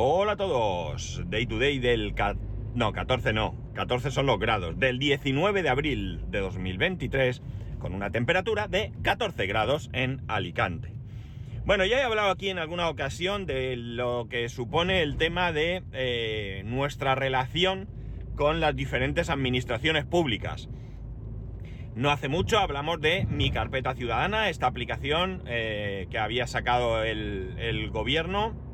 Hola a todos. Day to day del... No, 14 no. 14 son los grados. Del 19 de abril de 2023 con una temperatura de 14 grados en Alicante. Bueno, ya he hablado aquí en alguna ocasión de lo que supone el tema de eh, nuestra relación con las diferentes administraciones públicas. No hace mucho hablamos de Mi Carpeta Ciudadana, esta aplicación eh, que había sacado el gobierno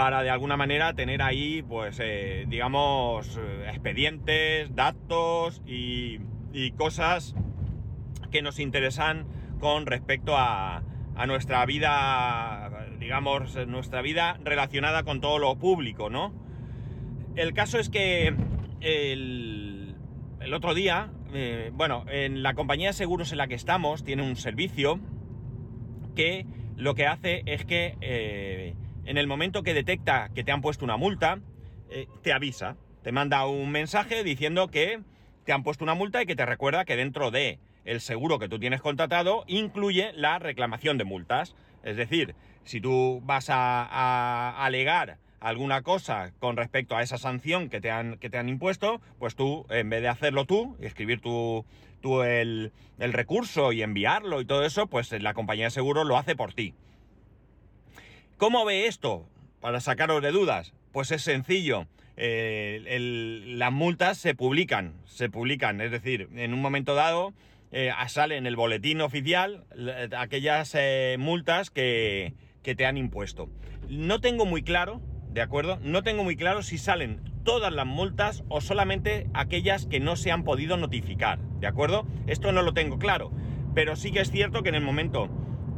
para de alguna manera tener ahí, pues, eh, digamos, eh, expedientes, datos y, cosas que nos interesan con respecto a, nuestra vida, digamos, nuestra vida relacionada con todo lo público, ¿no? El caso es que el, otro día, eh, bueno, en la compañía de seguros en la que estamos tiene un servicio que lo que hace es que en el momento que detecta que te han puesto una multa, eh, te avisa, te manda un mensaje diciendo que te han puesto una multa y que te recuerda que dentro de el seguro que tú tienes contratado incluye la reclamación de multas. Es decir, si tú vas a, a alegar alguna cosa con respecto a esa sanción que te han, que te han impuesto, pues tú, en vez de hacerlo tú, escribir tú, tú el, el recurso y enviarlo y todo eso, pues la compañía de seguros lo hace por ti. ¿Cómo ve esto? Para sacaros de dudas. Pues es sencillo. Eh, las multas se publican, se publican, es decir, en un momento dado eh, sale en el boletín oficial la- aquellas eh, multas que, que te han impuesto. No tengo muy claro, ¿de acuerdo? No tengo muy claro si salen todas las multas o solamente aquellas que no se han podido notificar, ¿de acuerdo? Esto no lo tengo claro, pero sí que es cierto que en el momento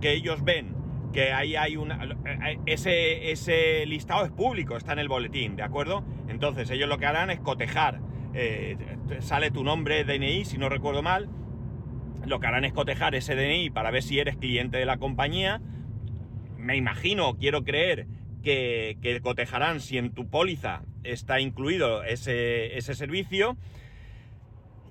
que ellos ven que ahí hay una... eh, Ese, ese listado es público, está en el boletín, ¿de acuerdo? Entonces ellos lo que harán es cotejar, eh, sale tu nombre, DNI, si no recuerdo mal, lo que harán es cotejar ese DNI para ver si eres cliente de la compañía. Me imagino, quiero creer, que, que cotejarán si en tu póliza está incluido ese, ese servicio.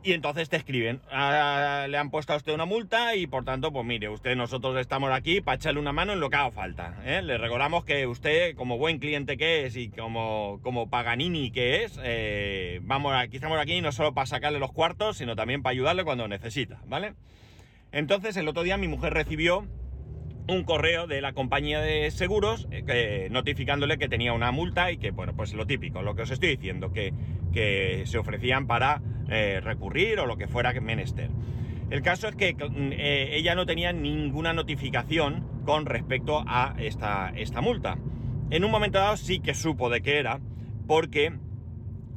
Y entonces te escriben, "Ah, le han puesto a usted una multa y por tanto, pues mire, usted, nosotros estamos aquí para echarle una mano en lo que haga falta. ¿eh? Le recordamos que usted, como buen cliente que es y como, como Paganini que es, eh, vamos, aquí estamos aquí no solo para sacarle los cuartos, sino también para ayudarle cuando necesita, ¿vale? Entonces, el otro día mi mujer recibió un correo de la compañía de seguros eh, notificándole que tenía una multa y que, bueno, pues lo típico, lo que os estoy diciendo, que, que se ofrecían para eh, recurrir o lo que fuera menester. El caso es que mm, eh, ella no tenía ninguna notificación con respecto a esta, esta multa. En un momento dado sí que supo de qué era, porque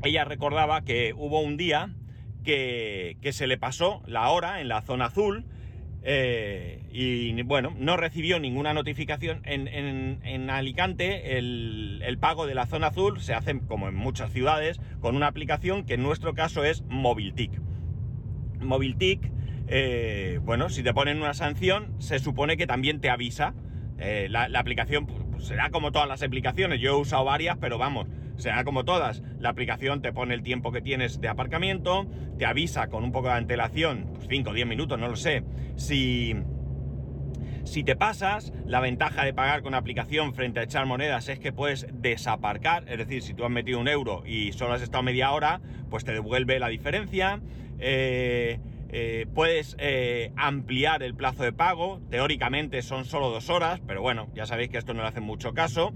ella recordaba que hubo un día que, que se le pasó la hora en la zona azul eh, y bueno, no recibió ninguna notificación. En, en- en Alicante el, el pago de la zona azul se hace como en muchas ciudades con una aplicación que en nuestro caso es Mobiltic. Mobiltic, eh, bueno, si te ponen una sanción, se supone que también te avisa. Eh, la, aplicación pues, será como todas las aplicaciones. Yo he usado varias, pero vamos, será como todas. La aplicación te pone el tiempo que tienes de aparcamiento, te avisa con un poco de antelación, 5 o 10 minutos, no lo sé, si, si te pasas, la ventaja de pagar con aplicación frente a echar monedas es que puedes desaparcar, es decir, si tú has metido un euro y solo has estado media hora, pues te devuelve la diferencia. Eh, eh, puedes eh, ampliar el plazo de pago, teóricamente son solo dos horas, pero bueno, ya sabéis que esto no le hace mucho caso.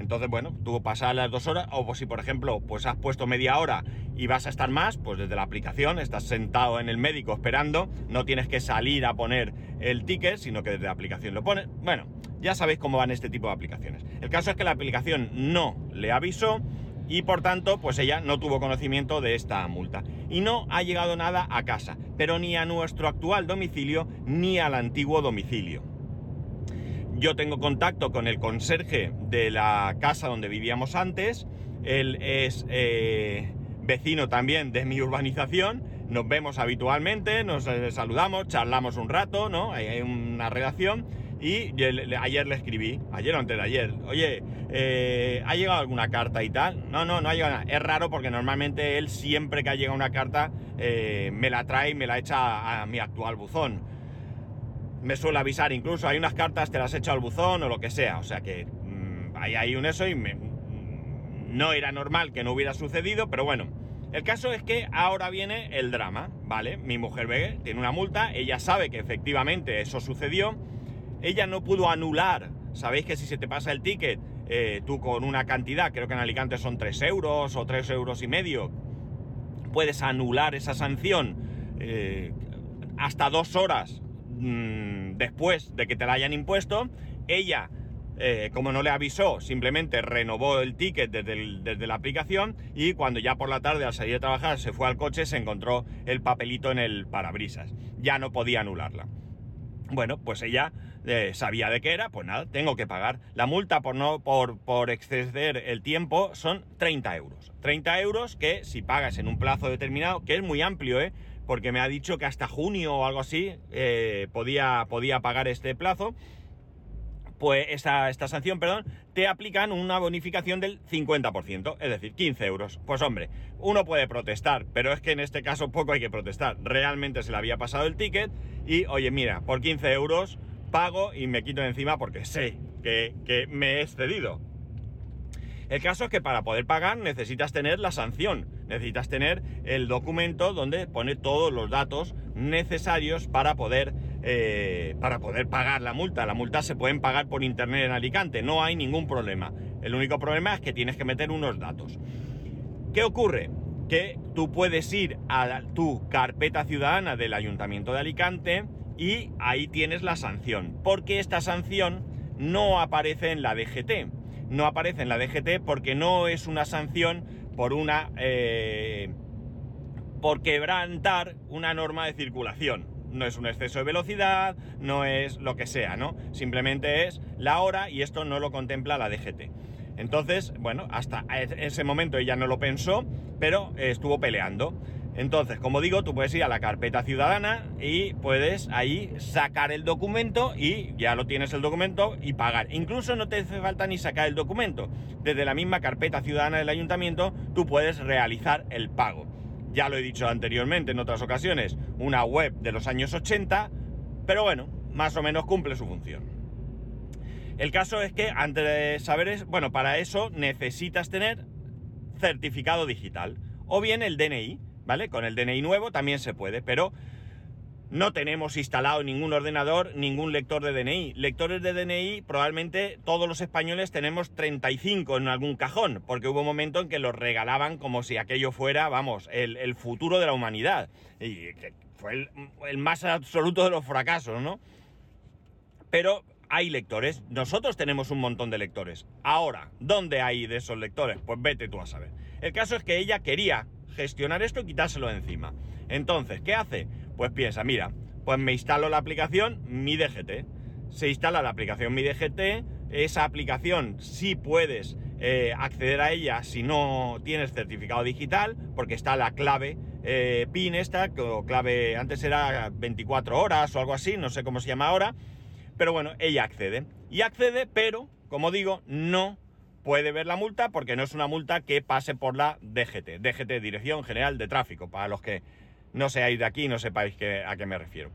Entonces, bueno, tú pasas las dos horas, o pues si por ejemplo, pues has puesto media hora y vas a estar más, pues desde la aplicación estás sentado en el médico esperando, no tienes que salir a poner el ticket, sino que desde la aplicación lo pones. Bueno, ya sabéis cómo van este tipo de aplicaciones. El caso es que la aplicación no le avisó y por tanto, pues ella no tuvo conocimiento de esta multa. Y no ha llegado nada a casa, pero ni a nuestro actual domicilio ni al antiguo domicilio. Yo tengo contacto con el conserje de la casa donde vivíamos antes. Él es eh, vecino también de mi urbanización. Nos vemos habitualmente, nos eh, saludamos, charlamos un rato, ¿no? Hay, una relación. Y ayer le escribí, ayer o antes de ayer, oye, eh, ¿ha llegado alguna carta y tal? No, no, no ha llegado nada. Es raro porque normalmente él siempre que ha llegado una carta me la trae y me la echa a, a mi actual buzón me suele avisar incluso, hay unas cartas, te las he hecho al buzón o lo que sea, o sea que mm, ahí hay un eso y me- no era normal que no hubiera sucedido, pero bueno, el caso es que ahora viene el drama, ¿vale? Mi mujer ve, tiene una multa, ella sabe que efectivamente eso sucedió, ella no pudo anular, sabéis que si se te pasa el ticket, eh, tú con una cantidad, creo que en Alicante son 3 euros o 3 euros y medio, puedes anular esa sanción eh, hasta dos horas mmm, después de que te la hayan impuesto, ella eh, como no le avisó, simplemente renovó el ticket desde, la aplicación y cuando ya por la tarde al salir de trabajar se fue al coche se encontró el papelito en el parabrisas. Ya no podía anularla. Bueno, pues ella eh, sabía de qué era, pues nada, tengo que pagar. La multa por, no, por, por exceder el tiempo son 30 euros. 30 euros que si pagas en un plazo determinado, que es muy amplio, ¿eh? Porque me ha dicho que hasta junio o algo así eh, podía, podía pagar este plazo pues esta, sanción, perdón, te aplican una bonificación del 50%, es decir, 15 euros. Pues hombre, uno puede protestar, pero es que en este caso poco hay que protestar. Realmente se le había pasado el ticket y, oye, mira, por 15 euros pago y me quito encima porque sé que, que me he excedido. El caso es que para poder pagar necesitas tener la sanción, necesitas tener el documento donde pone todos los datos necesarios para poder eh, para poder pagar la multa. La multa se pueden pagar por internet en Alicante, no hay ningún problema. El único problema es que tienes que meter unos datos. ¿Qué ocurre? Que tú puedes ir a tu carpeta ciudadana del Ayuntamiento de Alicante y ahí tienes la sanción. Porque esta sanción no aparece en la DGT. No aparece en la DGT porque no es una sanción por una... Eh, por quebrantar una norma de circulación no es un exceso de velocidad, no es lo que sea, ¿no? Simplemente es la hora y esto no lo contempla la DGT. Entonces, bueno, hasta ese momento ella no lo pensó, pero estuvo peleando. Entonces, como digo, tú puedes ir a la carpeta ciudadana y puedes ahí sacar el documento y ya lo tienes el documento y pagar. Incluso no te hace falta ni sacar el documento. Desde la misma carpeta ciudadana del ayuntamiento tú puedes realizar el pago ya lo he dicho anteriormente en otras ocasiones, una web de los años 80, pero bueno, más o menos cumple su función. El caso es que antes de saber es, bueno, para eso necesitas tener certificado digital o bien el DNI, ¿vale? Con el DNI nuevo también se puede, pero no tenemos instalado ningún ordenador, ningún lector de DNI. Lectores de DNI, probablemente todos los españoles tenemos 35 en algún cajón, porque hubo un momento en que los regalaban como si aquello fuera, vamos, el, futuro de la humanidad. Y fue el, el más absoluto de los fracasos, ¿no? Pero hay lectores, nosotros tenemos un montón de lectores. Ahora, ¿dónde hay de esos lectores? Pues vete tú a saber. El caso es que ella quería gestionar esto y quitárselo de encima. Entonces, ¿qué hace? Pues piensa, mira, pues me instalo la aplicación Mi DGT. Se instala la aplicación Mi DGT, esa aplicación sí puedes eh, acceder a ella si no tienes certificado digital, porque está la clave eh, PIN esta, clave, antes era 24 horas o algo así, no sé cómo se llama ahora, pero bueno, ella accede. Y accede, pero, como digo, no puede ver la multa porque no es una multa que pase por la DGT, DGT, Dirección General de Tráfico, para los que no seáis de aquí y no sepáis a qué me refiero.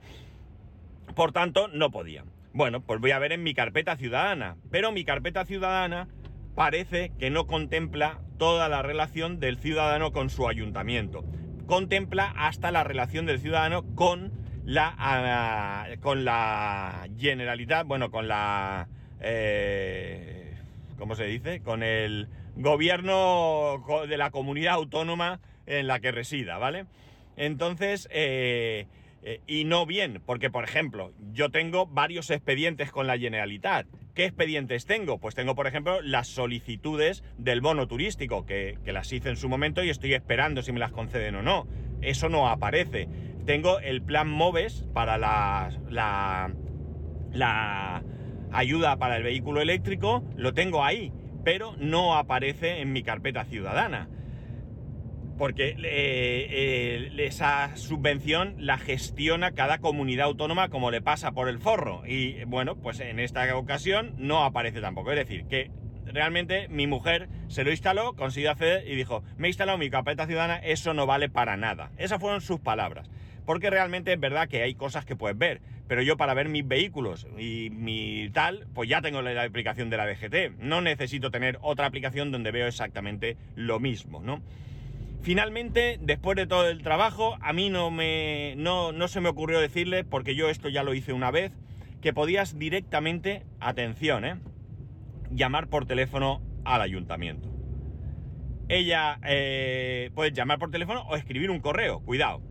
Por tanto, no podía. Bueno, pues voy a ver en mi carpeta ciudadana, pero mi carpeta ciudadana parece que no contempla toda la relación del ciudadano con su ayuntamiento. Contempla hasta la relación del ciudadano con la, ah, con la generalidad, bueno, con la... Eh, ¿Cómo se dice? Con el gobierno de la comunidad autónoma en la que resida, ¿vale? Entonces, eh, eh, y no bien, porque por ejemplo, yo tengo varios expedientes con la Generalitat. ¿Qué expedientes tengo? Pues tengo, por ejemplo, las solicitudes del bono turístico, que, las hice en su momento y estoy esperando si me las conceden o no. Eso no aparece. Tengo el plan MOVES para la, la, la ayuda para el vehículo eléctrico, lo tengo ahí, pero no aparece en mi carpeta ciudadana porque eh, eh, esa subvención la gestiona cada comunidad autónoma como le pasa por el forro. Y bueno, pues en esta ocasión no aparece tampoco. Es decir, que realmente mi mujer se lo instaló, consiguió acceder y dijo, me he instalado mi carpeta ciudadana, eso no vale para nada. Esas fueron sus palabras. Porque realmente es verdad que hay cosas que puedes ver, pero yo para ver mis vehículos y mi tal, pues ya tengo la aplicación de la DGT, no necesito tener otra aplicación donde veo exactamente lo mismo, ¿no? Finalmente, después de todo el trabajo, a mí no, me, no, no se me ocurrió decirle, porque yo esto ya lo hice una vez, que podías directamente, atención, ¿eh? llamar por teléfono al ayuntamiento. Ella eh, puede llamar por teléfono o escribir un correo, cuidado.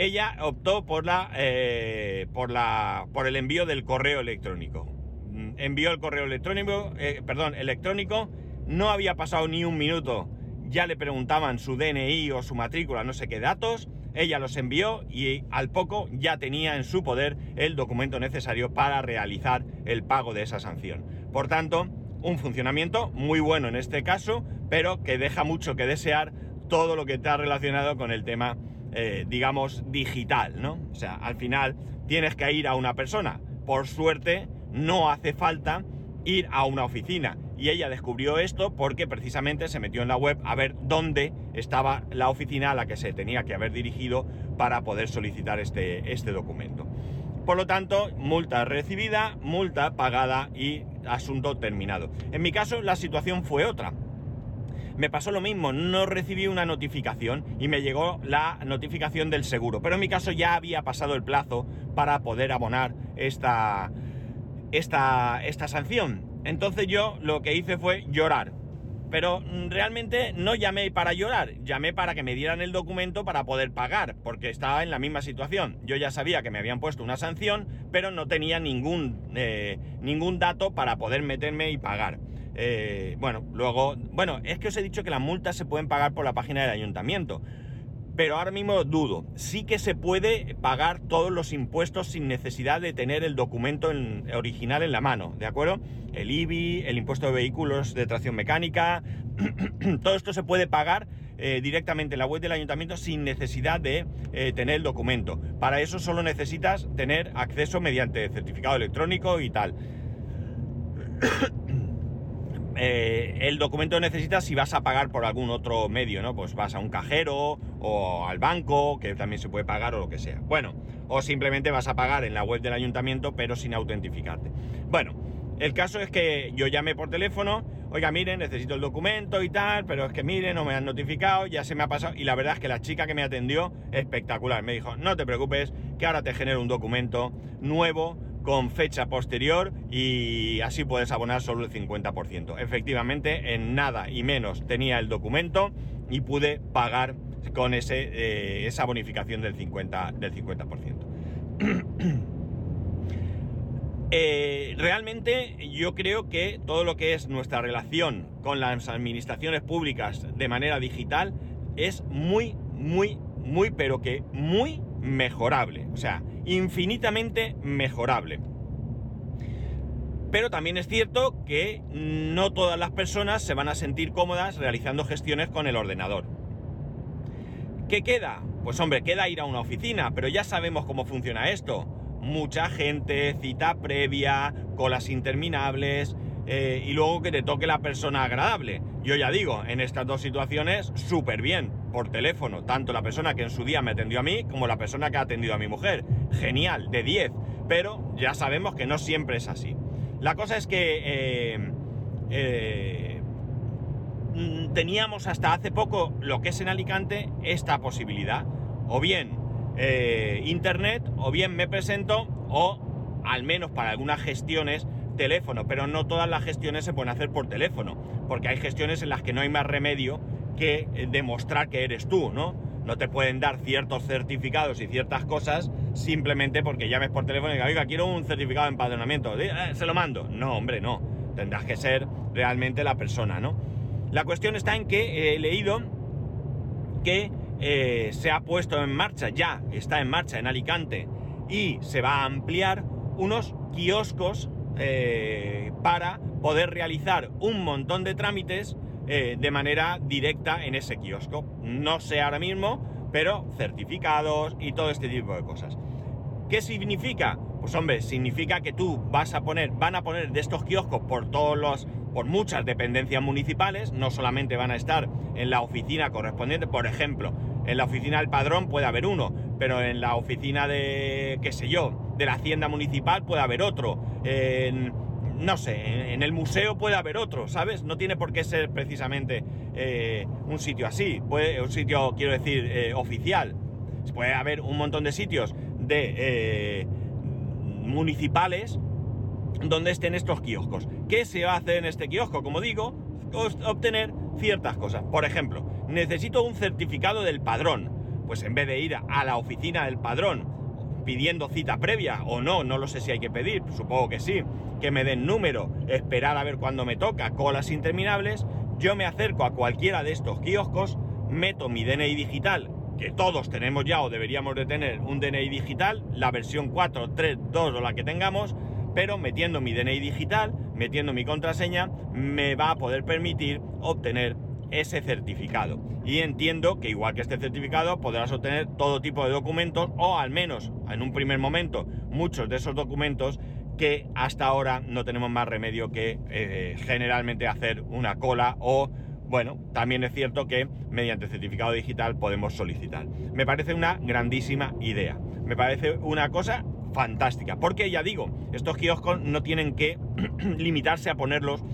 Ella optó por la, eh, por la, por el envío del correo electrónico. Mm, envió el correo electrónico, eh, perdón, electrónico. No había pasado ni un minuto ya le preguntaban su DNI o su matrícula, no sé qué datos, ella los envió y al poco ya tenía en su poder el documento necesario para realizar el pago de esa sanción. Por tanto, un funcionamiento muy bueno en este caso, pero que deja mucho que desear todo lo que está relacionado con el tema, eh, digamos, digital, ¿no? O sea, al final tienes que ir a una persona. Por suerte, no hace falta ir a una oficina y ella descubrió esto porque precisamente se metió en la web a ver dónde estaba la oficina a la que se tenía que haber dirigido para poder solicitar este, este documento. Por lo tanto, multa recibida, multa pagada y asunto terminado. En mi caso, la situación fue otra. Me pasó lo mismo, no recibí una notificación y me llegó la notificación del seguro. Pero en mi caso ya había pasado el plazo para poder abonar esta, esta, esta sanción. Entonces yo lo que hice fue llorar. Pero mm, realmente no llamé para llorar, llamé para que me dieran el documento para poder pagar, porque estaba en la misma situación. Yo ya sabía que me habían puesto una sanción, pero no tenía ningún, eh, ningún dato para poder meterme y pagar. Eh, bueno, luego, bueno, es que os he dicho que las multas se pueden pagar por la página del ayuntamiento pero ahora mismo dudo. Sí que se puede pagar todos los impuestos sin necesidad de tener el documento original en la mano, ¿de acuerdo? El IBI, el impuesto de vehículos de tracción mecánica, todo esto se puede pagar eh, directamente en la web del ayuntamiento sin necesidad de eh, tener el documento. Para eso solo necesitas tener acceso mediante certificado electrónico y tal. Eh, el documento necesitas si vas a pagar por algún otro medio, ¿no? Pues vas a un cajero o al banco, que también se puede pagar o lo que sea. Bueno, o simplemente vas a pagar en la web del ayuntamiento, pero sin autentificarte. Bueno, el caso es que yo llamé por teléfono, oiga, miren, necesito el documento y tal, pero es que miren, no me han notificado, ya se me ha pasado. Y la verdad es que la chica que me atendió, espectacular, me dijo, no te preocupes, que ahora te genero un documento nuevo con fecha posterior y así puedes abonar solo el 50%. Efectivamente, en nada y menos tenía el documento y pude pagar con ese, eh, esa bonificación del 50%. Del 50%. Eh, realmente yo creo que todo lo que es nuestra relación con las administraciones públicas de manera digital es muy, muy, muy, pero que muy mejorable. O sea, infinitamente mejorable. Pero también es cierto que no todas las personas se van a sentir cómodas realizando gestiones con el ordenador. ¿Qué queda? Pues hombre, queda ir a una oficina, pero ya sabemos cómo funciona esto. Mucha gente, cita previa, colas interminables, eh, y luego que te toque la persona agradable. Yo ya digo, en estas dos situaciones, súper bien, por teléfono, tanto la persona que en su día me atendió a mí como la persona que ha atendido a mi mujer. Genial, de 10, pero ya sabemos que no siempre es así. La cosa es que eh, eh, mm, teníamos hasta hace poco lo que es en Alicante esta posibilidad. O bien internet, o bien me presento, o al menos para algunas gestiones teléfono, pero no todas las gestiones se pueden hacer por teléfono, porque hay gestiones en las que no hay más remedio que eh, demostrar que eres tú, ¿no? No te pueden dar ciertos certificados y ciertas cosas simplemente porque llames por teléfono y digas, oiga, quiero un certificado de empadronamiento, eh, se lo mando. No, hombre, no. Tendrás que ser realmente la persona, ¿no? La cuestión está en que he leído que eh, se ha puesto en marcha, ya está en marcha en Alicante y se va a ampliar unos kioscos eh, para poder realizar un montón de trámites eh, de manera directa en ese kiosco. No sé ahora mismo, pero certificados y todo este tipo de cosas. ¿Qué significa? Pues hombre, significa que tú vas a poner, van a poner de estos kioscos por todos los, por muchas dependencias municipales, no solamente van a estar en la oficina correspondiente, por ejemplo, En la oficina del padrón puede haber uno, pero en la oficina de, qué sé yo, de la hacienda municipal puede haber otro. En, no sé, en, el museo puede haber otro, ¿sabes? No tiene por qué ser precisamente eh, un sitio así, puede, un sitio, quiero decir, eh, oficial. Puede haber un montón de sitios de eh, municipales donde estén estos kioscos. ¿Qué se va a hacer en este kiosco? Como digo, obtener ciertas cosas. Por ejemplo, necesito un certificado del padrón. Pues en vez de ir a la oficina del padrón pidiendo cita previa o no, no lo sé si hay que pedir, supongo que sí, que me den número, esperar a ver cuándo me toca, colas interminables, yo me acerco a cualquiera de estos kioscos, meto mi DNI digital, que todos tenemos ya o deberíamos de tener un DNI digital, la versión 4, 3, 2 o la que tengamos, pero metiendo mi DNI digital, metiendo mi contraseña, me va a poder permitir obtener ese certificado. Y entiendo que igual que este certificado podrás obtener todo tipo de documentos o al menos en un primer momento muchos de esos documentos que hasta ahora no tenemos más remedio que eh, generalmente hacer una cola o bueno, también es cierto que mediante certificado digital podemos solicitar. Me parece una grandísima idea. Me parece una cosa fantástica. Porque ya digo, estos kioscos no tienen que limitarse a ponerlos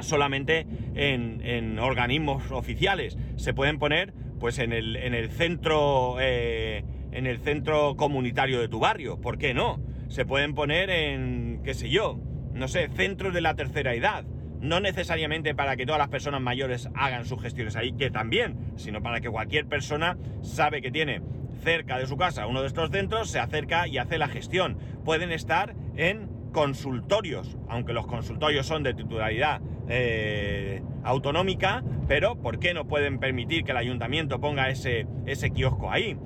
solamente en, organismos oficiales. Se pueden poner pues en el, en el centro eh, en el centro comunitario de tu barrio. ¿Por qué no? Se pueden poner en, qué sé yo, no sé, centros de la tercera edad. No necesariamente para que todas las personas mayores hagan sus gestiones ahí, que también, sino para que cualquier persona sabe que tiene cerca de su casa uno de estos centros, se acerca y hace la gestión. Pueden estar en consultorios, aunque los consultorios son de titularidad eh, autonómica, pero ¿por qué no pueden permitir que el ayuntamiento ponga ese, ese kiosco ahí?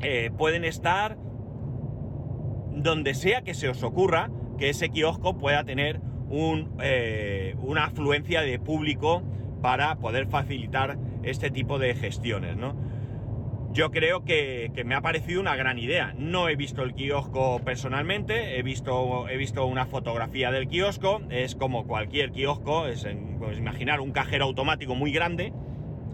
Eh, pueden estar donde sea que se os ocurra que ese kiosco pueda tener un, eh, una afluencia de público para poder facilitar este tipo de gestiones, ¿no? Yo creo que, me ha parecido una gran idea. No he visto el kiosco personalmente, he visto, he visto una fotografía del kiosco, es como cualquier kiosco, es pues, imaginar un cajero automático muy grande,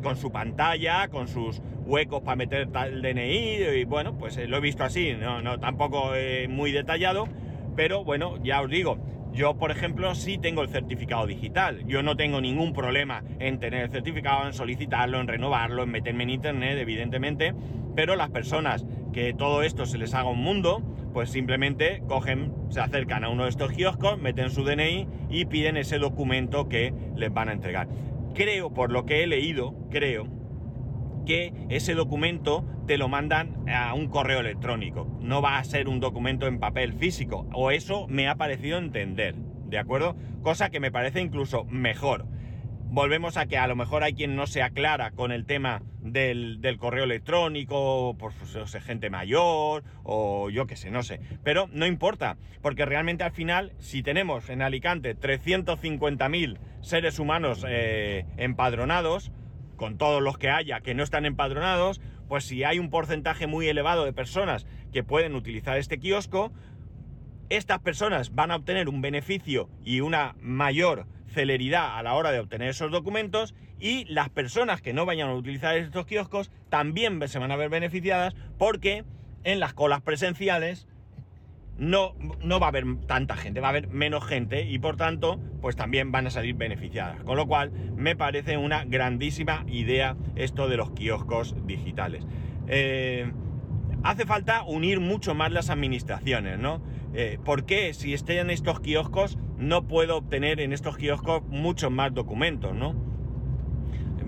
con su pantalla, con sus huecos para meter el DNI, y bueno, pues eh, lo he visto así, no, no tampoco eh, muy detallado, pero bueno, ya os digo, yo, por ejemplo, sí tengo el certificado digital. Yo no tengo ningún problema en tener el certificado, en solicitarlo, en renovarlo, en meterme en internet, evidentemente. Pero las personas que todo esto se les haga un mundo, pues simplemente cogen, se acercan a uno de estos kioscos, meten su DNI y piden ese documento que les van a entregar. Creo, por lo que he leído, creo que ese documento te lo mandan a un correo electrónico. No va a ser un documento en papel físico. O eso me ha parecido entender. ¿De acuerdo? Cosa que me parece incluso mejor. Volvemos a que a lo mejor hay quien no se aclara con el tema del, correo electrónico, por pues, gente mayor, o yo qué sé, no sé. Pero no importa, porque realmente al final, si tenemos en Alicante 350.000 seres humanos eh, empadronados, con todos los que haya que no están empadronados, pues si hay un porcentaje muy elevado de personas que pueden utilizar este kiosco, estas personas van a obtener un beneficio y una mayor celeridad a la hora de obtener esos documentos y las personas que no vayan a utilizar estos kioscos también se van a ver beneficiadas porque en las colas presenciales no, no va a haber tanta gente, va a haber menos gente y por tanto, pues también van a salir beneficiadas. Con lo cual, me parece una grandísima idea esto de los kioscos digitales. Eh, hace falta unir mucho más las administraciones, ¿no? Eh, ¿Por qué si estén en estos kioscos no puedo obtener en estos kioscos muchos más documentos, ¿no?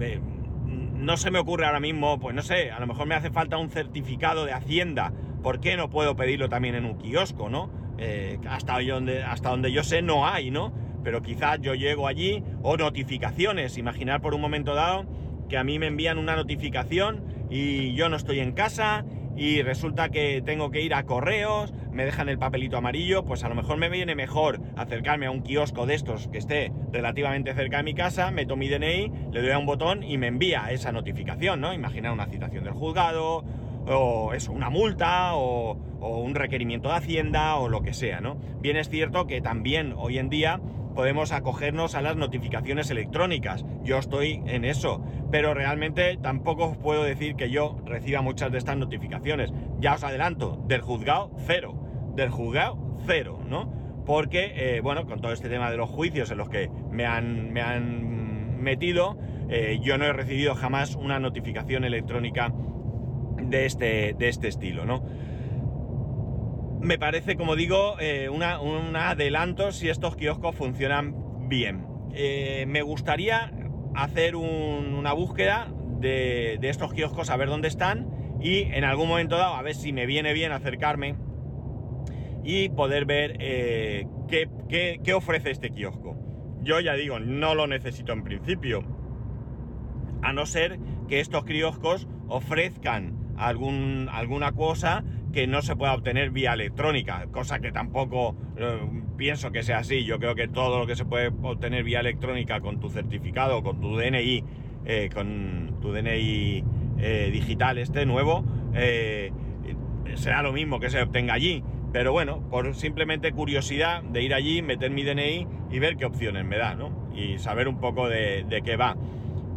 Eh, no se me ocurre ahora mismo, pues no sé, a lo mejor me hace falta un certificado de Hacienda ¿por qué no puedo pedirlo también en un kiosco, no? Eh, hasta, donde, hasta donde yo sé no hay, ¿no? Pero quizás yo llego allí o notificaciones, imaginar por un momento dado que a mí me envían una notificación y yo no estoy en casa y resulta que tengo que ir a correos, me dejan el papelito amarillo, pues a lo mejor me viene mejor acercarme a un kiosco de estos que esté relativamente cerca de mi casa, meto mi DNI, le doy a un botón y me envía esa notificación, ¿no? Imaginar una citación del juzgado o eso, una multa o, un requerimiento de Hacienda o lo que sea, ¿no? Bien es cierto que también hoy en día podemos acogernos a las notificaciones electrónicas. Yo estoy en eso, pero realmente tampoco os puedo decir que yo reciba muchas de estas notificaciones. Ya os adelanto, del juzgado cero, del juzgado cero, ¿no? Porque, eh, bueno, con todo este tema de los juicios en los que me han, me han metido, eh, yo no he recibido jamás una notificación electrónica de este, de este estilo, ¿no? me parece, como digo, eh, un adelanto si estos kioscos funcionan bien. Eh, me gustaría hacer una búsqueda de, estos kioscos, a ver dónde están y en algún momento dado, a ver si me viene bien acercarme y poder ver eh, qué, ofrece este kiosco. Yo ya digo, no lo necesito en principio, a no ser que estos kioscos ofrezcan algún, alguna cosa que no se pueda obtener vía electrónica, cosa que tampoco eh, pienso que sea así. Yo creo que todo lo que se puede obtener vía electrónica con tu certificado, con tu DNI, eh, con tu DNI eh, digital este nuevo, será lo mismo que se obtenga allí. Pero bueno, por simplemente curiosidad de ir allí, meter mi DNI y ver qué opciones me da, ¿no? Y saber un poco de, de qué va.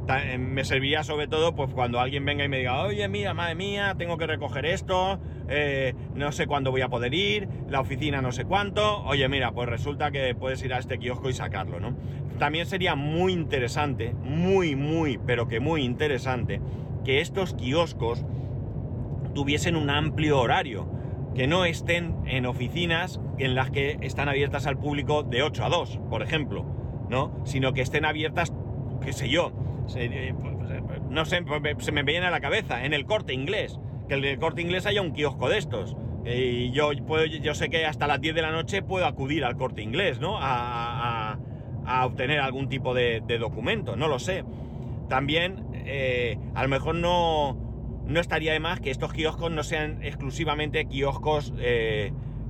Eh, me serviría sobre todo pues cuando alguien venga y me diga, oye, mira, madre mía, tengo que recoger esto, eh, no sé cuándo voy a poder ir, la oficina no sé cuánto, oye, mira, pues resulta que puedes ir a este kiosco y sacarlo, ¿no? También sería muy interesante, muy, muy, pero que muy interesante, que estos kioscos tuviesen un amplio horario, que no estén en oficinas en las que están abiertas al público de 8 a 2, por ejemplo, ¿no? Sino que estén abiertas, qué sé yo, eh, pues, pues, eh, pues, no sé, se me viene a la cabeza, en el corte inglés, que en el corte inglés haya un kiosco de estos. Y yo, puedo, yo sé que hasta las 10 de la noche puedo acudir al corte inglés, ¿no? A, obtener algún tipo de, documento, no lo sé. También, eh, a lo mejor no, no estaría de más que estos kioscos no sean exclusivamente kioscos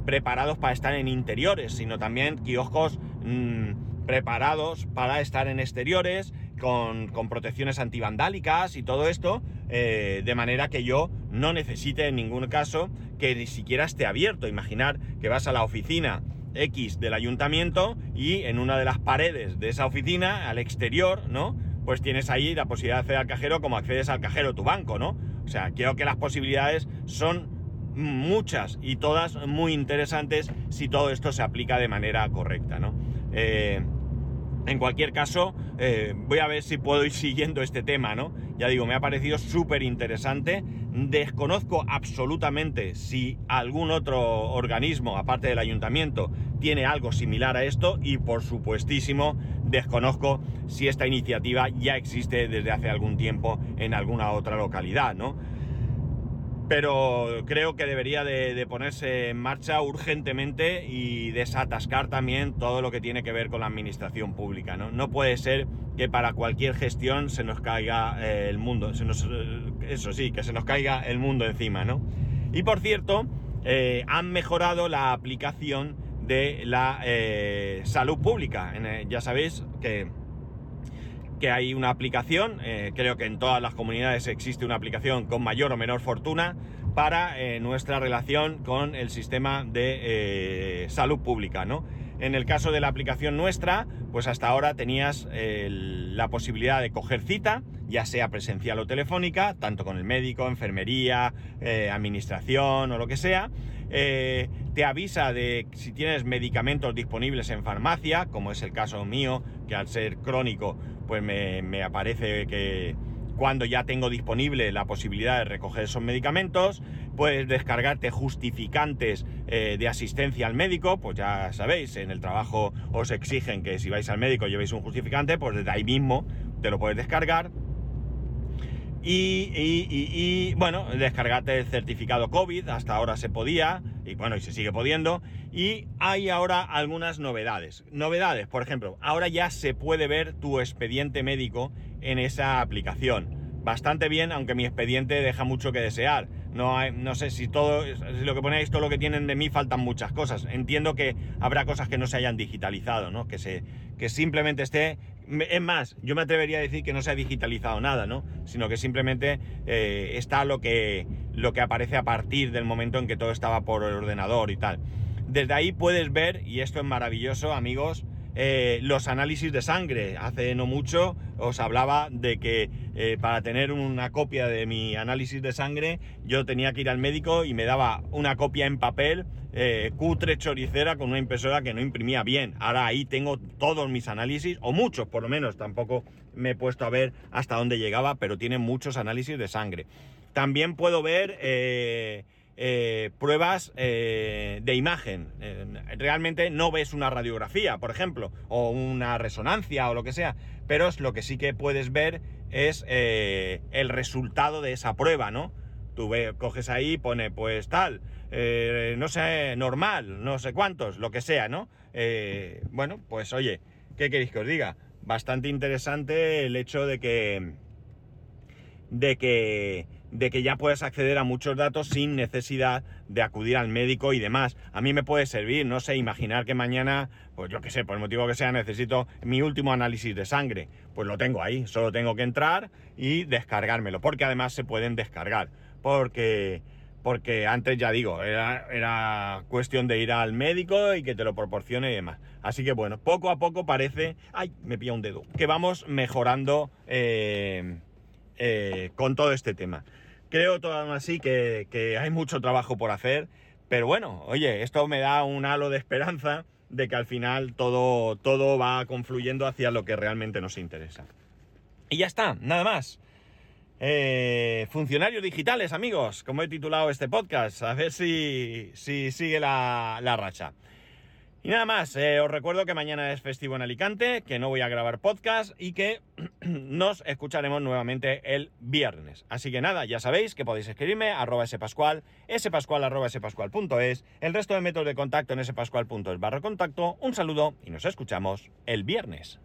preparados para estar en interiores, sino también kioscos mm, preparados para estar en exteriores con, protecciones antivandálicas y todo esto, eh, de manera que yo no necesite en ningún caso que ni siquiera esté abierto. Imaginar que vas a la oficina X del ayuntamiento y en una de las paredes de esa oficina, al exterior, ¿no? Pues tienes ahí la posibilidad de acceder al cajero como accedes al cajero tu banco, ¿no? O sea, creo que las posibilidades son muchas y todas muy interesantes si todo esto se aplica de manera correcta, ¿no? Eh, en cualquier caso, eh, voy a ver si puedo ir siguiendo este tema, ¿no? Ya digo, me ha parecido súper interesante. Desconozco absolutamente si algún otro organismo, aparte del ayuntamiento, tiene algo similar a esto y por supuestísimo desconozco si esta iniciativa ya existe desde hace algún tiempo en alguna otra localidad, ¿no? Pero creo que debería de, ponerse en marcha urgentemente y desatascar también todo lo que tiene que ver con la administración pública. No, no puede ser que para cualquier gestión se nos caiga eh, el mundo, eh, eso sí, que se nos caiga el mundo encima, ¿no? Y por cierto, eh, han mejorado la aplicación de la salud pública. ya sabéis que que hay una aplicación, eh, creo que en todas las comunidades existe una aplicación con mayor o menor fortuna para eh, nuestra relación con el sistema de eh, salud pública, ¿no? En el caso de la aplicación nuestra, pues hasta ahora tenías la posibilidad de coger cita, ya sea presencial o telefónica, tanto con el médico, enfermería, administración o lo que sea. Te avisa de si tienes medicamentos disponibles en farmacia, como es el caso mío, que al ser crónico pues me, aparece que cuando ya tengo disponible la posibilidad de recoger esos medicamentos, puedes descargarte justificantes eh, de asistencia al médico, pues ya sabéis, en el trabajo os exigen que si vais al médico llevéis un justificante, pues desde ahí mismo te lo puedes descargar. Y, y, bueno, descargarte el certificado COVID, hasta ahora se podía, y bueno, y se sigue pudiendo. Y hay ahora algunas novedades. Novedades, por ejemplo, ahora ya se puede ver tu expediente médico en esa aplicación. Bastante bien, aunque mi expediente deja mucho que desear. No, no sé si todo, lo que ponéis, todo lo que tienen de mí, faltan muchas cosas. Entiendo que habrá cosas que no se hayan digitalizado, ¿no? Que, se, que simplemente esté es más, yo me atrevería a decir que no se ha digitalizado nada, ¿no? Sino que simplemente eh, está lo que, lo que aparece a partir del momento en que todo estaba por el ordenador y tal. Desde ahí puedes ver, y esto es maravilloso, amigos, eh, los análisis de sangre. Hace no mucho os hablaba de que eh, para tener una copia de mi análisis de sangre yo tenía que ir al médico y me daba una copia en papel eh, cutre choricera con una impresora que no imprimía bien. Ahora ahí tengo todos mis análisis, o muchos por lo menos, tampoco me he puesto a ver hasta dónde llegaba, pero tiene muchos análisis de sangre. También puedo ver eh, eh, pruebas de imagen. realmente no ves una radiografía, por ejemplo, o una resonancia o lo que sea, pero lo que sí que puedes ver es el resultado de esa prueba, ¿no? Tú coges ahí, pone pues tal, eh, no sé, normal, no sé cuántos, lo que sea, ¿no? Eh, bueno, pues oye, ¿qué queréis que os diga? Bastante interesante el hecho de que. de que. De que ya puedes acceder a muchos datos sin necesidad de acudir al médico y demás. A mí me puede servir, no sé, imaginar que mañana, pues yo qué sé, por el motivo que sea, necesito mi último análisis de sangre. Pues lo tengo ahí, solo tengo que entrar y descargármelo, porque además se pueden descargar. Porque porque antes ya digo, era, cuestión de ir al médico y que te lo proporcione y demás. Así que bueno, poco a poco parece, ay, me pilla un dedo, que vamos mejorando eh, eh, con todo este tema. Creo todavía así que, que hay mucho trabajo por hacer, pero bueno, oye, esto me da un halo de esperanza de que al final todo, todo va confluyendo hacia lo que realmente nos interesa. Y ya está, nada más. Eh, funcionarios digitales, amigos, como he titulado este podcast, a ver si, si sigue la, racha. Y nada más, eh, os recuerdo que mañana es festivo en Alicante, que no voy a grabar podcast y que nos escucharemos nuevamente el viernes. Así que nada, ya sabéis que podéis escribirme arroba spascual, spascual arroba spascual.es, el resto de métodos de contacto en spascual.es barra contacto. Un saludo y nos escuchamos el viernes.